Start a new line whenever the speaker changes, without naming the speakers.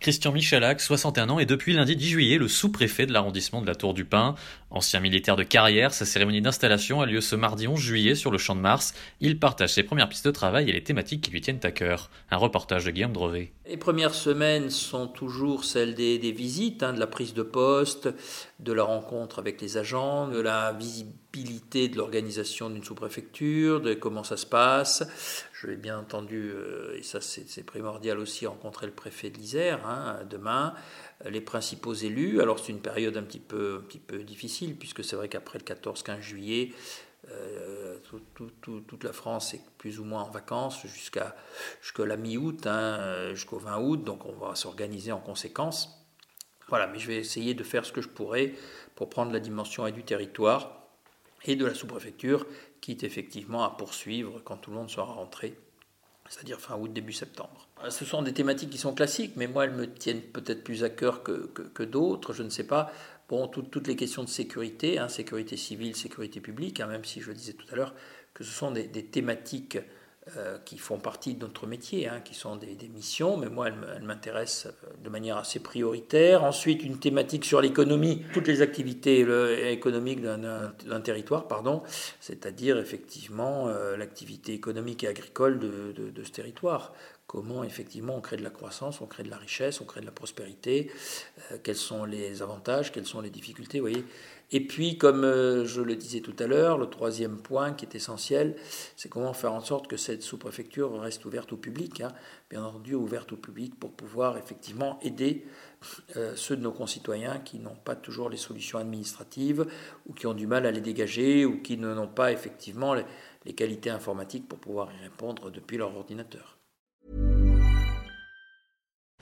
Christian Michalak, 61 ans, est depuis lundi 10 juillet le sous-préfet de l'arrondissement de la Tour du Pin. Ancien militaire de carrière, sa cérémonie d'installation a lieu ce mardi 11 juillet sur le Champ de Mars. Il partage ses premières pistes de travail et les thématiques qui lui tiennent à cœur. Un reportage de Guillaume Drevet.
Les premières semaines sont toujours celles des, visites, hein, de la prise de poste, de la rencontre avec les agents, de la visibilité de l'organisation d'une sous-préfecture, de comment ça se passe. Je vais bien entendu, euh, et ça c'est primordial aussi, rencontrer le préfet de l'Isère hein, demain, euh, les principaux élus. Alors c'est une période un petit peu, un petit peu difficile, puisque c'est vrai qu'après le 14-15 juillet, euh, toute la France est plus ou moins en vacances jusqu'à la mi-août, hein, jusqu'au 20 août, donc on va s'organiser en conséquence. Voilà, mais je vais essayer de faire ce que je pourrai pour prendre la dimension et du territoire et de la sous-préfecture, quitte effectivement à poursuivre quand tout le monde sera rentré, c'est-à-dire fin août, début septembre. Euh, ce sont des thématiques qui sont classiques, mais moi elles me tiennent peut-être plus à cœur que, d'autres, je ne sais pas. Bon, toutes les questions de sécurité, hein, sécurité civile, sécurité publique, hein, même si je disais tout à l'heure, que ce sont des thématiques euh, qui font partie de notre métier, hein, qui sont des, missions, mais moi, elles, m'intéressent euh, de manière assez prioritaire. Ensuite, une thématique sur l'économie, toutes les activités économiques d'un territoire, pardon, c'est-à-dire effectivement euh, l'activité économique et agricole de, de, ce territoire. Comment effectivement on crée de la croissance, on crée de la richesse, on crée de la prospérité, quels sont les avantages, quelles sont les difficultés, vous voyez et puis, comme euh, je le disais tout à l'heure, le troisième point qui est essentiel, c'est comment faire en sorte que cette sous-préfecture reste ouverte au public, hein, bien entendu ouverte au public pour pouvoir effectivement aider euh, ceux de nos concitoyens qui n'ont pas toujours les solutions administratives ou qui ont du mal à les dégager ou qui n'ont pas effectivement les qualités informatiques pour pouvoir y répondre depuis leur ordinateur.